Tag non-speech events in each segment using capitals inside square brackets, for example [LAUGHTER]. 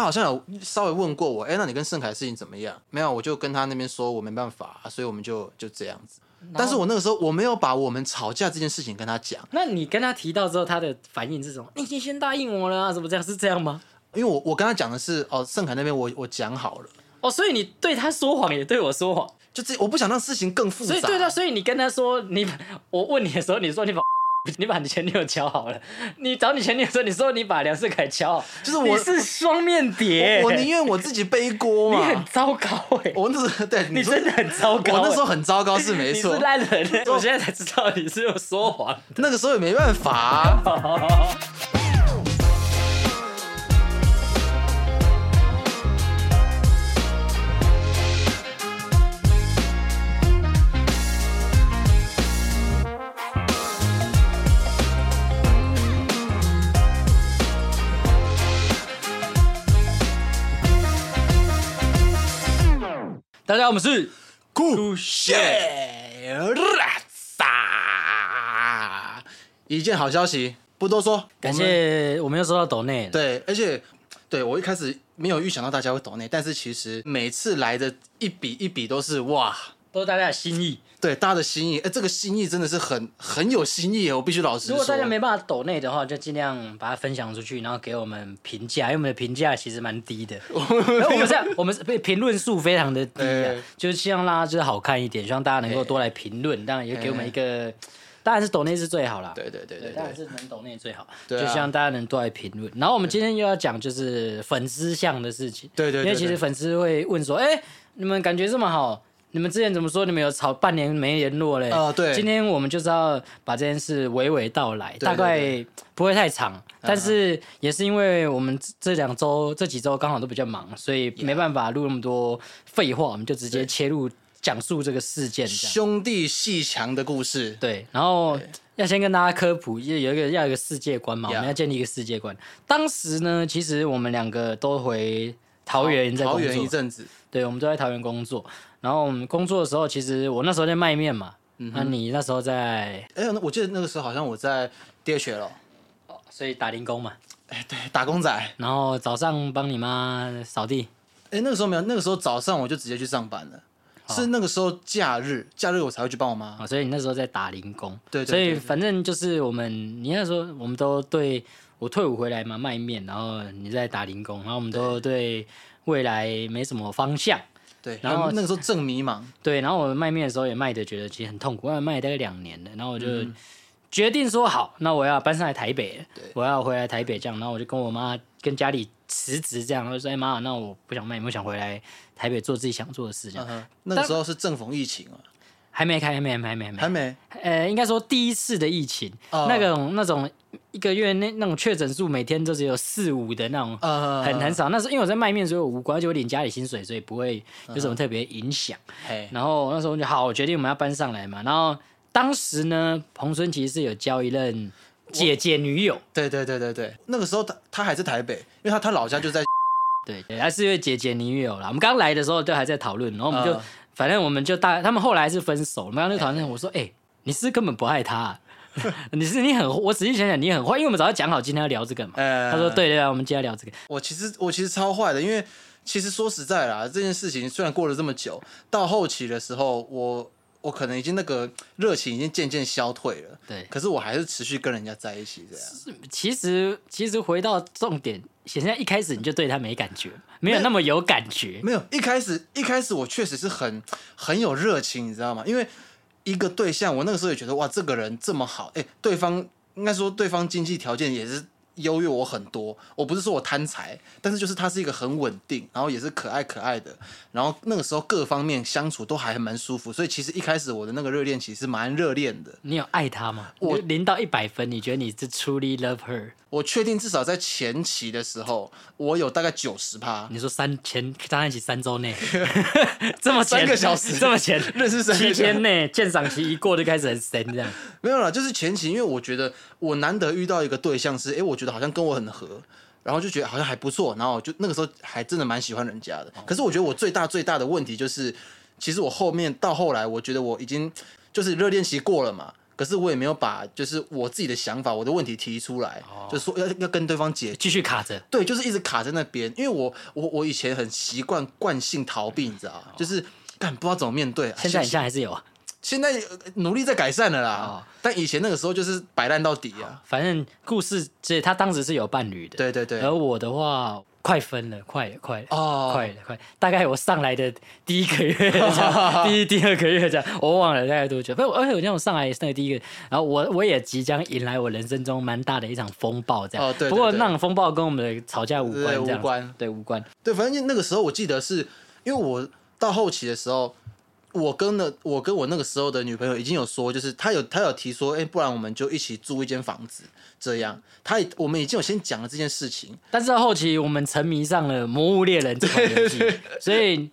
他好像有稍微问过我，哎，那你跟盛凯的事情怎么样？没有，我就跟他那边说我没办法，所以我们就就这样子。但是我那个时候我没有把我们吵架这件事情跟他讲，那你跟他提到之后，他的反应是什么？你已经先答应我了啊，怎么这样？是这样吗？因为我我跟他讲的是，哦，盛凯那边我我讲好了，哦，所以你对他说谎，也对我说谎，就这我不想让事情更复杂。所以对的，所以你跟他说，你我问你的时候，你说你把你把你前女友敲好了，你找你前女友说，你说你把梁世凯敲好，就是我你是双面谍，我宁愿我自己背锅 [LAUGHS] 你。很糟糕哎，我那时候对你真的很糟糕欸，我那时候很糟糕是没错你是，烂人，我现在才知道你是有说谎。那个时候也没办法啊、[LAUGHS] [LAUGHS] 大家好，我们是酷炫拉萨！一件好消息，不多说，感谢我们又收到抖内了，对，而且对我一开始没有预想到大家会抖内，但是其实每次来的一笔一笔都是哇，都是大家的心意。对大家的心意，哎，这个心意真的是很很有心意耶，我必须老实说。如果大家没办法抖内的话，就尽量把它分享出去，然后给我们评价，因为我们的评价其实蛮低的。然 [LAUGHS] 后我们这样，我们评论数非常的低就是希望大家就是好看一点，希望大家能够多来评论，当然也给我们一个，当然是抖内是最好啦。对对对对当然对，是能抖内最好，就希望大家能多来评论。然后我们今天又要讲就是粉丝向的事情，对对对因为其实粉丝会问说，哎，你们感觉这么好，你们之前怎么说你们有吵半年没联络嘞？呃对今天我们就是要把这件事娓娓道来，对大概不会太长，但是也是因为我们这这两周这几周刚好都比较忙，所以没办法录那么多废话，我们就直接切入讲述这个事件。兄弟戏强的故事，对，然后要先跟大家科普，有有一个要有一个世界观嘛，我们要建立一个世界观。当时呢，其实我们两个都回桃园在桃园一，阵子，对，我们都在桃园工作。然后我们工作的时候，其实我那时候在卖面嘛，嗯那你那时候在，哎，那我记得那个时候好像我在 DHL，所以打零工嘛，哎，对，打工仔，然后早上帮你妈扫地，哎，那个时候没有，那个时候早上我就直接去上班了。是那个时候假日，假日我才会去帮我妈。啊，所以你那时候在打零工，对对所以反正就是我们，你那时候我们都对我退伍回来嘛卖面，然后你在打零工，然后我们都对未来没什么方向，对，然后那个时候正迷茫，对，然后我卖面的时候也卖的觉得其实很痛苦，因为卖了大概两年了，然后我就嗯。决定说好，那我要搬上来台北，我要回来台北这样，然后我就跟我妈跟家里辞职这样，我就说哎妈，那我不想卖，我想回来台北做自己想做的事这样，嗯，那个时候是正逢疫情啊，还没开，还没，还没，还没，还没。呃，应该说第一次的疫情，哦。那种那种一个月那那种确诊数每天都只有四五的那种，呃，很很少。那时候因为我在卖面，所以我无关，而且我领家里薪水，所以不会有什么特别影响。嘿，然后那时候我就好，我决定我们要搬上来嘛。然后当时呢，彭春其实是有交一任姐姐女友，对对对对对，那个时候他他还是台北，因为他他老家就在，[LAUGHS] 对，对还是因为姐姐女友啦。我们刚来的时候都还在讨论，然后我们就、呃反正我们就大，他们后来是分手，我们刚刚就讨论，我说，哎、你是根本不爱他啊、[LAUGHS] 你是你很，我仔细想想，你很坏，因为我们早就讲好今天要聊这个嘛。呃，他说对对啊，我们今天要聊这个。我其实我其实超坏的，因为其实说实在啦，这件事情虽然过了这么久，到后期的时候，我我可能已经那个热情已经渐渐消退了，对，可是我还是持续跟人家在一起这样。其实其实回到重点，现在一开始你就对他没感觉，没有那么有感觉。[LAUGHS] 没有，一开始一开始我确实是很很有热情，你知道吗？因为一个对象，我那个时候也觉得哇，这个人这么好，哎，对方应该说对方经济条件也是优越我很多。我不是说我贪财，但是就是他是一个很稳定，然后也是可爱可爱的，然后那个时候各方面相处都还蛮舒服，所以其实一开始我的那个热恋期是蛮热恋的。你有爱他吗？我零到一百分，你觉得你是 truly love her？我确定至少在前期的时候，我有大概九十趴。你说三前在一起三周内，[LAUGHS] 这么三个小时这么前，认识三七天内鉴赏期一过就开始很神这样。没有啦，就是前期，因为我觉得我难得遇到一个对象是，哎、我觉得好像跟我很合，然后就觉得好像还不错，然后就那个时候还真的蛮喜欢人家的。可是我觉得我最大最大的问题就是，其实我后面到后来，我觉得我已经就是热恋期过了嘛，可是我也没有把就是我自己的想法、我的问题提出来，就说要要跟对方解决。继续卡着。对，就是一直卡在那边，因为我我我以前很习惯惯性逃避，你知道吗？就是干不知道怎么面对。现在你现在还是有啊，现在呃努力在改善了啦，哦但以前那个时候就是摆烂到底啊。反正故事这他当时是有伴侣的，对对对，而我的话快分了，快了，快了。哦，快了，快了！大概我上来的第一个月这样，[LAUGHS] 第一、第二个月这样，我忘了大概多久。不，而且我像我上来那个第一个，然后我我也即将迎来我人生中蛮大的一场风暴，这样。哦对对不过那种风暴跟我们的吵架无对关，这样无关，对无关。对，反正那个时候我记得是因为我到后期的时候，我跟了我跟我那个时候的女朋友已经有说，就是她有她有提说，哎、不然我们就一起租一间房子，这样。她也我们已经有先讲了这件事情，但是到后期我们沉迷上了《魔物猎人》这款游戏，[LAUGHS] 所以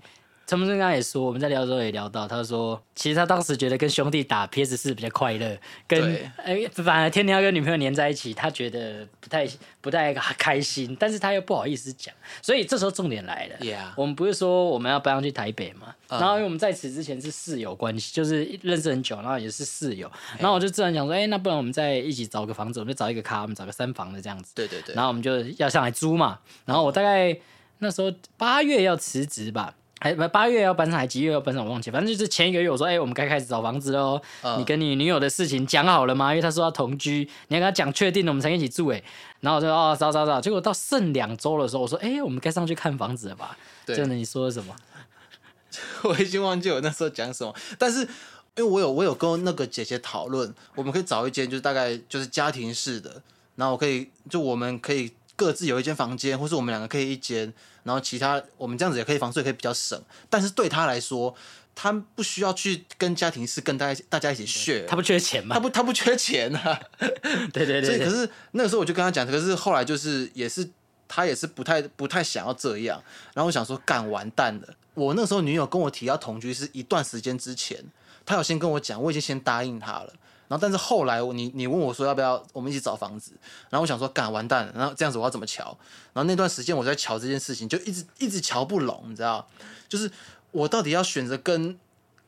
陈木正刚刚也说，我们在聊的时候也聊到，他说其实他当时觉得跟兄弟打 PS 四比较快乐，跟对哎反而天天要跟女朋友黏在一起，他觉得不太不太开心，但是他又不好意思讲，所以这时候重点来了。我们不是说我们要搬上去台北嘛？嗯然后因为我们在此之前是室友关系，就是认识很久，然后也是室友，然后我就自然想说，哎、那不然我们再一起找个房子，我们就找一个卡，我们找个三房的这样子。对对对，然后我们就要上来租嘛。然后我大概那时候八月要辞职吧，还不八月要搬上来，几月要搬上，我忘记。反正就是前一个月我说，哎、我们该开始找房子喽。嗯你跟你女友的事情讲好了吗？因为她说要同居，你要跟她讲确定了，我们才一起住。哎，然后我就哦找找找，结果到剩两周的时候，我说，哎、我们该上去看房子了吧？对真的，你说的什么？[LAUGHS] 我已经忘记我那时候讲什么，但是因为我有我有跟那个姐姐讨论，我们可以找一间就是大概就是家庭式的，然后我可以就我们可以各自有一间房间，或是我们两个可以一间，然后其他我们这样子也可以房税可以比较省，但是对他来说，他不需要去跟家庭式跟大家大家一起 share，他不缺钱吗？他不他不缺钱啊，对对对对，所以可是那个时候我就跟他讲，可是后来就是也是他也是不太不太想要这样，然后我想说干完蛋了。我那时候女友跟我提要同居是一段时间之前，她有先跟我讲，我已经先答应她了。然后但是后来我你你问我说要不要我们一起找房子，然后我想说干完蛋了，然后这样子我要怎么瞧？然后那段时间我在瞧这件事情，就一直一直瞧不拢，你知道？就是我到底要选择跟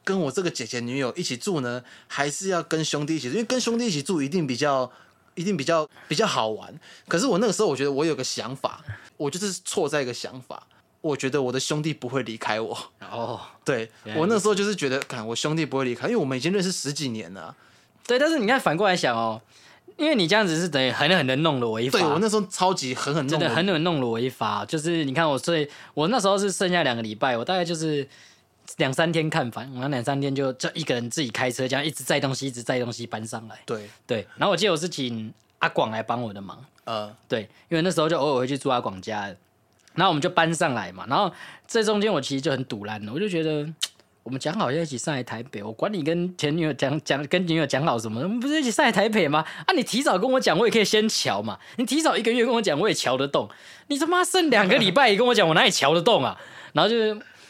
跟我这个姐姐女友一起住呢，还是要跟兄弟一起住？因为跟兄弟一起住一定比较一定比较比较好玩。可是我那个时候我觉得我有个想法，我就是错在一个想法，我觉得我的兄弟不会离开我。哦，对我那时候就是觉得，看我兄弟不会离开，因为我们已经认识十几年了。对，但是你看反过来想哦，因为你这样子是等于狠狠的弄了我一发。对我那时候超级狠狠弄真的狠狠弄了我一发，就是你看我所以我那时候是剩下两个礼拜，我大概就是两三天看房，然后两三天就就一个人自己开车这样一直载东西，一直载东西搬上来。对，对，然后我记得我是请阿广来帮我的忙，呃，对，因为那时候就偶尔会去住阿广家，然后我们就搬上来嘛，然后这中间我其实就很堵烂了，我就觉得。我们讲好要一起上来台北，我管你跟前女友讲讲跟女友讲好什么，我们不是一起上来台北吗？啊，你提早跟我讲，我也可以先瞧嘛。你提早一个月跟我讲，我也瞧得动。你他妈剩两个礼拜也跟我讲，我哪里瞧得动啊？然后就是，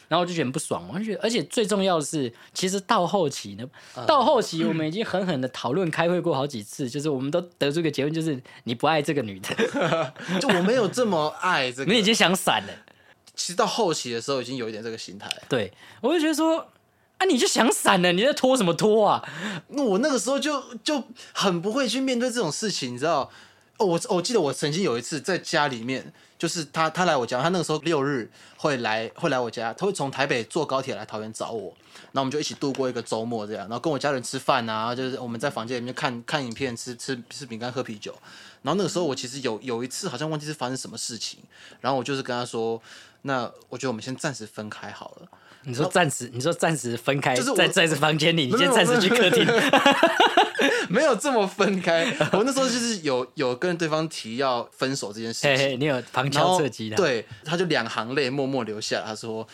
然后我就觉得很不爽，我就觉得，而且最重要的是，其实到后期呢，到后期我们已经狠狠的讨论、开会过好几次，就是我们都得出一个结论，就是你不爱这个女的，[LAUGHS] 就我没有这么爱这个。你已经想散了。其实到后期的时候已经有一点这个心态。对，我就觉得说，啊，你就想闪了，你在拖什么拖啊？那我那个时候就就很不会去面对这种事情，你知道？哦，我我记得我曾经有一次在家里面，就是他他来我家，他那个时候六日会来会来我家，他会从台北坐高铁来桃园找我，然后我们就一起度过一个周末这样，然后跟我家人吃饭啊，就是我们在房间里面看看影片、吃吃吃饼干、喝啤酒。然后那个时候我其实有有一次好像忘记是发生什么事情，然后我就是跟他说，那我觉得我们先暂时分开好了。你说暂时，你说暂时分开，就是我在在这房间里，你先暂时去客厅。[LAUGHS] 没有这么分开，我那时候就是有有跟对方提要分手这件事情，嘿嘿，你有旁敲侧击的。，对，他就两行泪默默流下，他说：“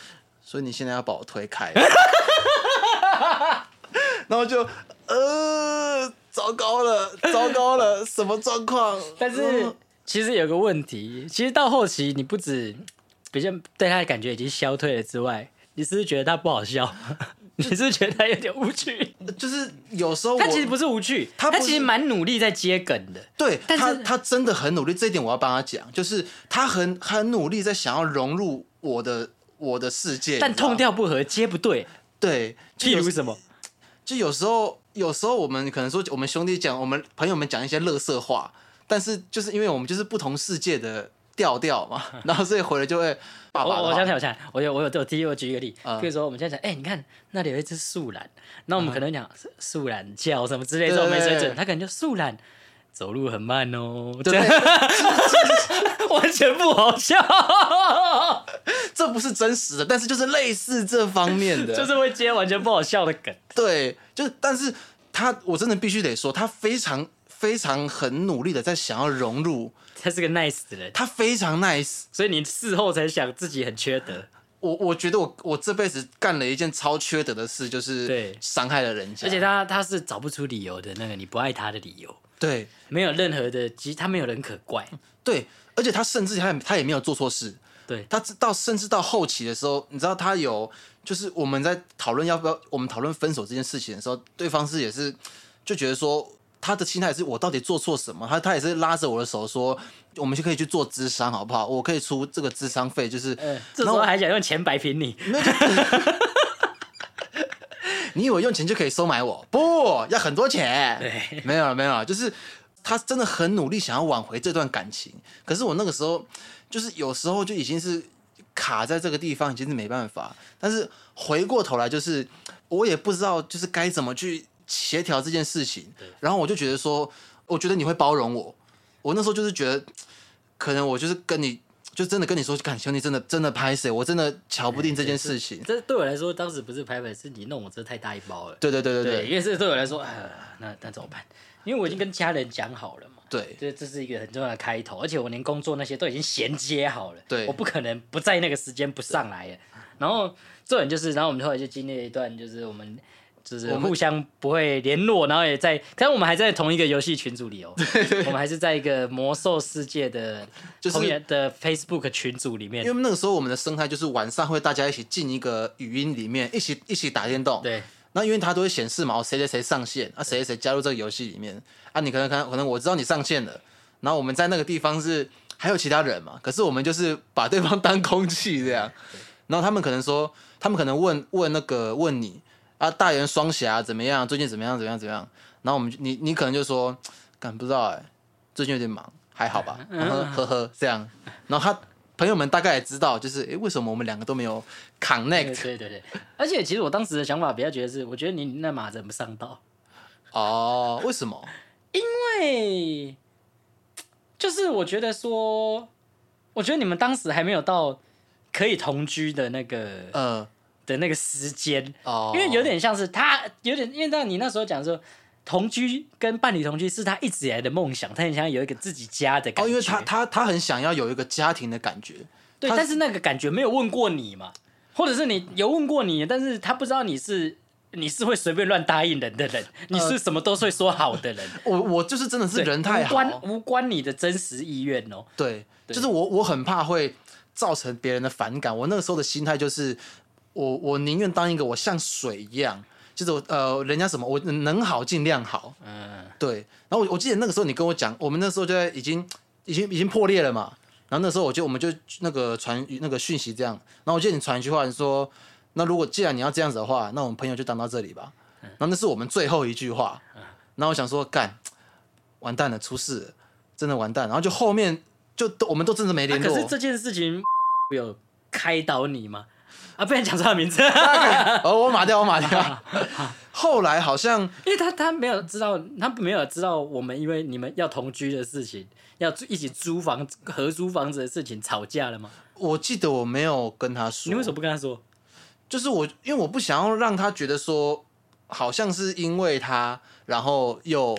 所以你现在要把我推开。[LAUGHS] ”然后就呃，糟糕了，糟糕了，什么状况？[LAUGHS] 但是嗯其实有个问题，其实到后期你不止比较对他的感觉已经消退了之外，你是不是觉得他不好笑？[LAUGHS] 你是不是觉得他有点无趣？就是有时候他其实不是无趣，他他其实蛮努力在接梗的。对但是他，他真的很努力，这一点我要帮他讲，就是他很很努力在想要融入我的我的世界，但痛调不合，接不对。对，就有譬如什么？就有时候有时候我们可能说我们兄弟讲，我们朋友们讲一些乐色话，但是就是因为我们就是不同世界的调调嘛，[LAUGHS] 然后所以回来就会爸爸的话。我我想起来，我想，我有我有我提我举一个例，嗯。比如说我们现在讲，哎、你看那里有一只树懒，那我们可能讲树树懒叫什么之类这种没水准，他可能就树懒走路很慢哦，对。[LAUGHS] 完全不好笑，[LAUGHS] 这不是真实的，但是就是类似这方面的，就是会接完全不好笑的梗。对，就是但是他我真的必须得说，他非常非常很努力的在想要融入，他是个 nice 的人，他非常 nice。所以你事后才想自己很缺德。我我觉得我我这辈子干了一件超缺德的事，就是对。伤害了人家，而且他他是找不出理由的那个你不爱他的理由，对。没有任何的，其实他没有人可怪。对，而且他甚至他也他也没有做错事，对，他到甚至到后期的时候，你知道他有就是我们在讨论要不要我们讨论分手这件事情的时候，对方是也是就觉得说他的心态是我到底做错什么，他他也是拉着我的手说我们就可以去做智商好不好？我可以出这个智商费，就是、嗯，这时候还想用钱摆平你，[LAUGHS] [LAUGHS] 你以为用钱就可以收买我？不要很多钱。对，没有了，没有了，就是他真的很努力想要挽回这段感情，可是我那个时候就是有时候就已经是卡在这个地方，已经是没办法。但是回过头来，就是我也不知道就是该怎么去协调这件事情，然后我就觉得说，我觉得你会包容我。我那时候就是觉得，可能我就是跟你。就真的跟你说，感兄弟真的真的拍谁，我真的瞧不定这件事情。这对我来说当时不是拍拍，是你弄我这太大一包了。对对对对对，对因为这对我来说，呃，那那怎么办？因为我已经跟家人讲好了嘛，对这这是一个很重要的开头，而且我连工作那些都已经衔接好了，对我不可能不在那个时间不上来了。然后重点就是，然后我们后来就经历了一段，就是我们就是我们互相不会联络，然后也在，但我们还在同一个游戏群组里哦，我们还是在一个魔兽世界的就是的 Facebook 群组里面。因，为那个时候我们的生态就是晚上会大家一起进一个语音里面，一起一起打电动。对，那因为它都会显示嘛，哦谁谁谁上线，啊谁谁谁加入这个游戏里面，啊你可能可能可能我知道你上线了，然后我们在那个地方是还有其他人嘛，可是我们就是把对方当空气这样，然后他们可能说，他们可能问问那个问你啊大元双侠怎么样，最近怎么样怎么样怎么样，然后我们你你可能就说，干不知道哎、最近有点忙，还好吧，然后呵呵这样，然后他朋友们大概也知道，就是诶为什么我们两个都没有 connect 对对对，而且其实我当时的想法比较觉得是，我觉得你那马人不上道。哦，为什么？因为，就是我觉得说，我觉得你们当时还没有到可以同居的那个、呃的那个时间，哦，因为有点像是他有点，因为当你那时候讲说。同居跟伴侣同居是他一直以来的梦想，他很想要有一个自己家的感觉。哦，因为他他他很想要有一个家庭的感觉，对，但是那个感觉没有问过你嘛，或者是你有问过你，但是他不知道你是你是会随便乱答应人的人，你是什么都会说好的人，[LAUGHS] 我我就是真的是人太好，无关无关你的真实意愿哦。对，就是我我很怕会造成别人的反感。我那个时候的心态就是，我我宁愿当一个我像水一样，就是我呃人家什么我能好尽量好，嗯，对。然后我我记得那个时候你跟我讲，我们那时候就在已经已经已经破裂了嘛。然后那时候我就我们就那个传那个讯息这样，然后我记得你传一句话，你说那如果既然你要这样子的话，那我们朋友就当到这里吧。然后那是我们最后一句话。然后我想说干，完蛋了，出事了，真的完蛋。然后就后面就都我们都真的没联络。啊可是这件事情 [LAUGHS] 有开导你吗？啊，不然讲出他的名字，[LAUGHS] 哦，我码掉，我码掉。[LAUGHS] 后来好像因为他他没有知道，他没有知道我们因为你们要同居的事情，要一起租房合租房子的事情吵架了吗？我记得我没有跟他说，你为什么不跟他说？就是我，因为我不想要让他觉得说，好像是因为他，然后又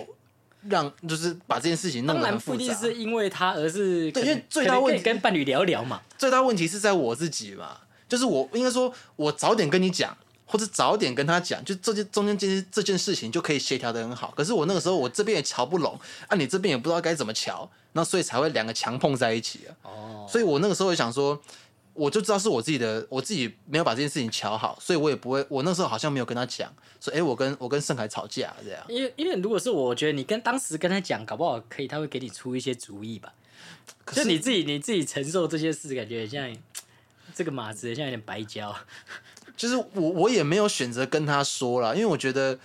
让就是把这件事情弄得很复杂。不一定是因为他，而是对因为最大问题跟伴侣聊聊嘛。最大问题是在我自己嘛，就是我应该说，我早点跟你讲，或者早点跟他讲，就这件中间这件这件事情就可以协调的很好。可是我那个时候我这边也瞧不拢，啊，你这边也不知道该怎么瞧，那所以才会两个强碰在一起啊。哦，所以我那个时候也想说，我就知道是我自己的，我自己没有把这件事情瞧好，所以我也不会，我那时候好像没有跟他讲，说，哎、我跟我跟盛凯吵架这样。因为因为如果是我，我觉得你跟当时跟他讲，搞不好可以，他会给你出一些主意吧。可就是你自己你自己承受这些事，感觉很像这个马子，像有点白交。[LAUGHS] 就是我我也没有选择跟他说了，因为我觉得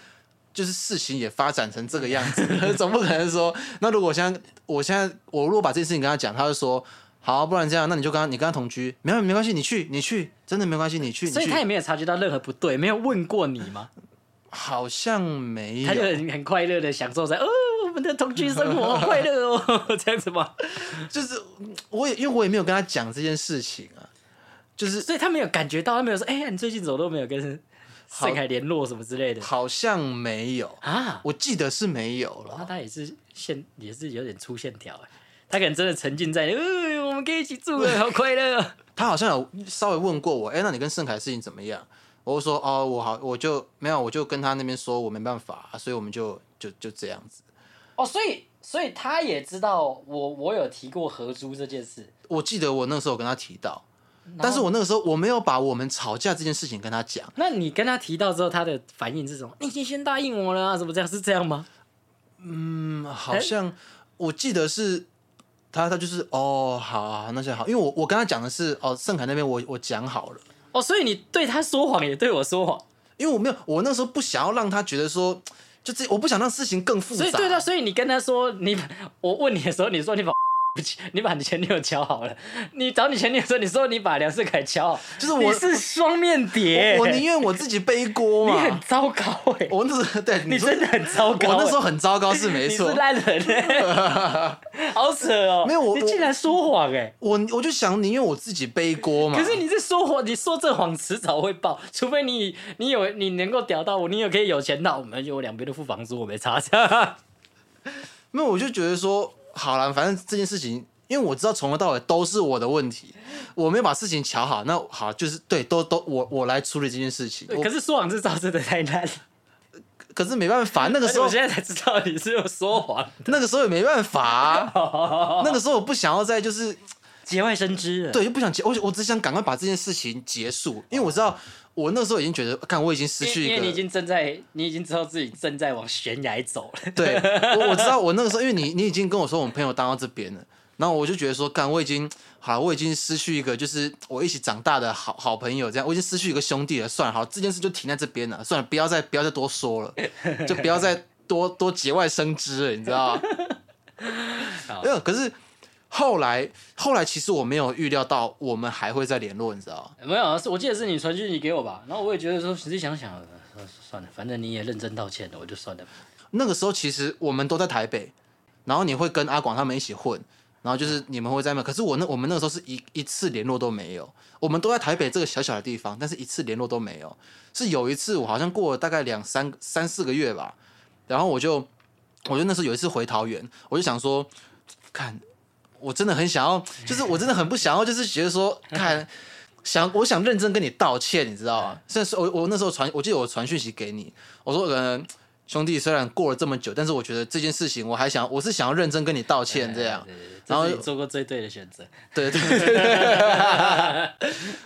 就是事情也发展成这个样子，[LAUGHS] 总不可能说，那如果我现在我现在我如果把这件事情跟他讲，他就说。好，不然这样，那你就跟他，你跟他同居，没有没关系，你去，你去，真的没关系，你去。所以他也没有察觉到任何不对，没有问过你吗？好像没有。他就很很快乐的享受在哦，我们的同居生活快乐哦，[LAUGHS] 这样子吗？就是我也因为我也没有跟他讲这件事情啊，就是所以他没有感觉到，他没有说，哎，你最近怎么都没有跟盛凯联络什么之类的？好像没有啊，我记得是没有了。那他也是线，也是有点粗线条哎。他可能真的沉浸在，呃，我们可以一起住了，好快乐。[LAUGHS] 他好像有稍微问过我，哎，那你跟盛凯的事情怎么样？我就说，哦，我好，我就没有，我就跟他那边说，我没办法，所以我们就就就这样子。哦，所以所以他也知道我我有提过合租这件事。我记得我那时候跟他提到，但是我那个时候我没有把我们吵架这件事情跟他讲。那你跟他提到之后，他的反应是什么？你已经先答应我了啊？怎么这样？是这样吗？嗯，好像我记得是。他他就是哦，好，那就好，因为我我跟他讲的是哦，盛凯那边我我讲好了哦，所以你对他说谎也对我说谎，因为我没有，我那时候不想要让他觉得说，就这我不想让事情更复杂，所以对他，所以你跟他说你，我问你的时候，你说你把。[LAUGHS] 你把你前女友敲好了，你找你前女友说，你说你把梁世凯敲好，就是我是双面谍，我宁愿我自己背锅嘛。[LAUGHS] 你很糟糕哎，我那时候对你真的很糟糕，我那时候很糟糕是没错，你是烂人哎，[LAUGHS] 好扯哦，没有我，你竟然说谎哎，我我就想宁愿我自己背锅嘛。可是你这说谎，你说这谎迟早会爆，除非你你有你能够屌到我，你有可以有钱到我们就两边都付房租，我没差。没有，我就觉得说。好了，反正这件事情，因为我知道从头到尾都是我的问题，我没有把事情瞧好。那好，就是对，都都我我来处理这件事情。可是说谎这招真的太难。可是没办法，那个时候我现在才知道你是有说谎。那个时候也没办法，[LAUGHS] 那个时候我不想要再就是节外生枝。对，就不想结，我我只想赶快把这件事情结束，因为我知道我那时候已经觉得，看我已经失去一个，因为你已经正在，你已经知道自己正在往悬崖走了。对，我我知道 [LAUGHS] 我那个时候，因为你你已经跟我说我们朋友当到这边了。然后我就觉得说，干，我已经好，我已经失去一个就是我一起长大的好好朋友，这样我已经失去一个兄弟了。算了，好，这件事就停在这边了。算了，不要再不要再多说了，就不要再多多节外生枝了，你知道吗？[LAUGHS] [LAUGHS] 没有，可是后来后来其实我没有预料到我们还会再联络，你知道吗？没有，是我记得是你传讯息给我吧。然后我也觉得说，实际想想，算了，反正你也认真道歉了，我就算了。那个时候其实我们都在台北，然后你会跟阿广他们一起混。然后就是你们会在那，可是我那我们那个时候是一一次联络都没有，我们都在台北这个小小的地方，但是一次联络都没有。是有一次我好像过了大概两三三四个月吧，然后我就我就那时候有一次回桃园，我就想说，看我真的很想要，[LAUGHS] 就是我真的很不想要，就是觉得说 [LAUGHS] 看想我想认真跟你道歉，你知道吗？甚至我我那时候传，我记得我传讯息给你，我说可能。兄弟，虽然过了这么久，但是我觉得这件事情，我还想，我是想要认真跟你道歉，这样。然后做过最对的选择。对 [LAUGHS] 对对。[LAUGHS]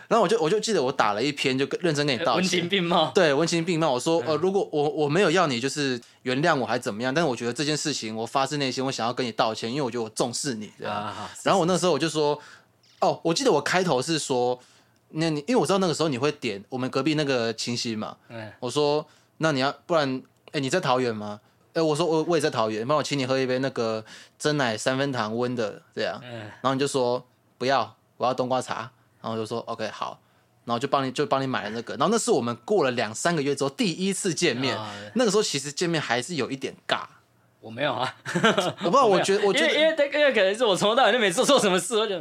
然后我就我就记得我打了一篇，就认真跟你道歉。文情并茂。对，文情并茂。我说，呃，如果我我没有要你就是原谅我，还怎么样？但是我觉得这件事情，我发自内心，我想要跟你道歉，因为我觉得我重视你。啊。然后我那时候我就说，哦，我记得我开头是说，那你因为我知道那个时候你会点我们隔壁那个清晰嘛。嗯。我说，那你要不然。哎，你在桃园吗？哎，我说我我也在桃园，帮我请你喝一杯那个真奶三分糖温的这样。嗯。然后你就说不要，我要冬瓜茶。然后就说 OK 好，然后就帮你就帮你买了那个。然后那是我们过了两三个月之后第一次见面，那个时候其实见面还是有一点尬。我没有啊，我不知道，[LAUGHS] 我觉得我觉得因为因为可能是我从头到尾就没做错什么事，我就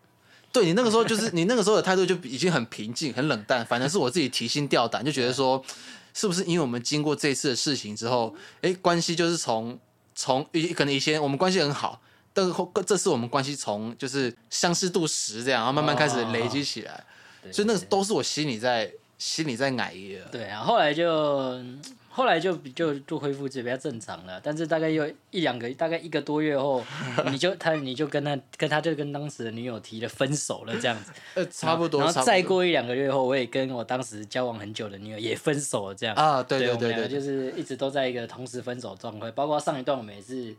[LAUGHS] 对你那个时候就是你那个时候的态度就已经很平静很冷淡，反正是我自己提心吊胆，就觉得说。是不是因为我们经过这次的事情之后，哎，关系就是从从可能以前我们关系很好，但是这次我们关系从就是相似度十这样，然后慢慢开始累积起来，所以那个都是我心里在心里在矮的。对啊，后来就。[TSK] 后来就就就恢复就比较正常了，但是大概又一两个，大概一个多月后，[LAUGHS] 你就他你就跟他跟他就跟当时的女友提了分手了这样子，[LAUGHS] 呃，差不多。然后再过一两个月后，我也跟我当时交往很久的女友也分手了这样。啊，对对对对，就是一直都在一个同时分手状态，包括上一段我们也是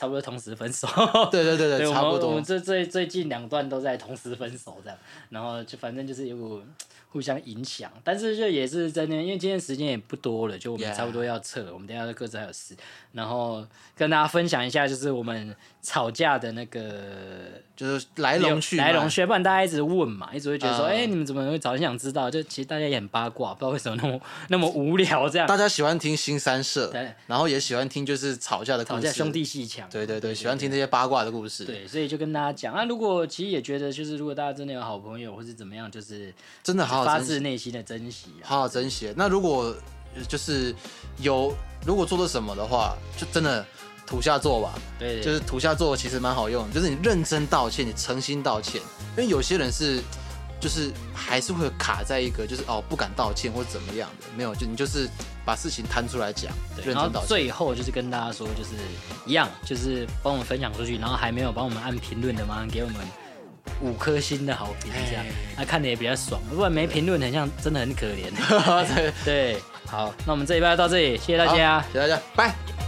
差不多同时分手。[LAUGHS] 对对对对，差不多我们。这最最近两段都在同时分手这样，然后就反正就是有股互相影响，但是就也是真的，因为今天时间也不多了，就我们差不多要撤了，我们等一下各自还有事，然后跟大家分享一下，就是我们吵架的那个就是来龙去脉来龙去脉，不然大家一直问嘛，一直会觉得说，啊哎、你们怎么会早很想知道？就其实大家也很八卦，不知道为什么那么 [LAUGHS] 那么无聊这样。大家喜欢听新三社对，然后也喜欢听就是吵架的。吵架兄弟戏强，对对对，喜欢听这些八卦的故事。对，所以就跟大家讲啊，如果其实也觉得，就是如果大家真的有好朋友或是怎么样，就是真的好好发自内心的珍惜啊。好好珍惜。那如果呃就是有如果做了什么的话，就真的土下座吧。对对，就是土下座其实蛮好用的，就是你认真道歉，你诚心道歉，因为有些人是就是还是会卡在一个就是哦不敢道歉或怎么样的，没有就你就是把事情摊出来讲，对然后。最后就是跟大家说，就是一样，就是帮我们分享出去，然后还没有帮我们按评论的，麻烦给我们五颗星的好评，这样哎那看的也比较爽。不然没评论，很像真的很可怜。对，[LAUGHS] 对，好，那我们这一拜就到这里，谢谢大家。谢谢大家，拜。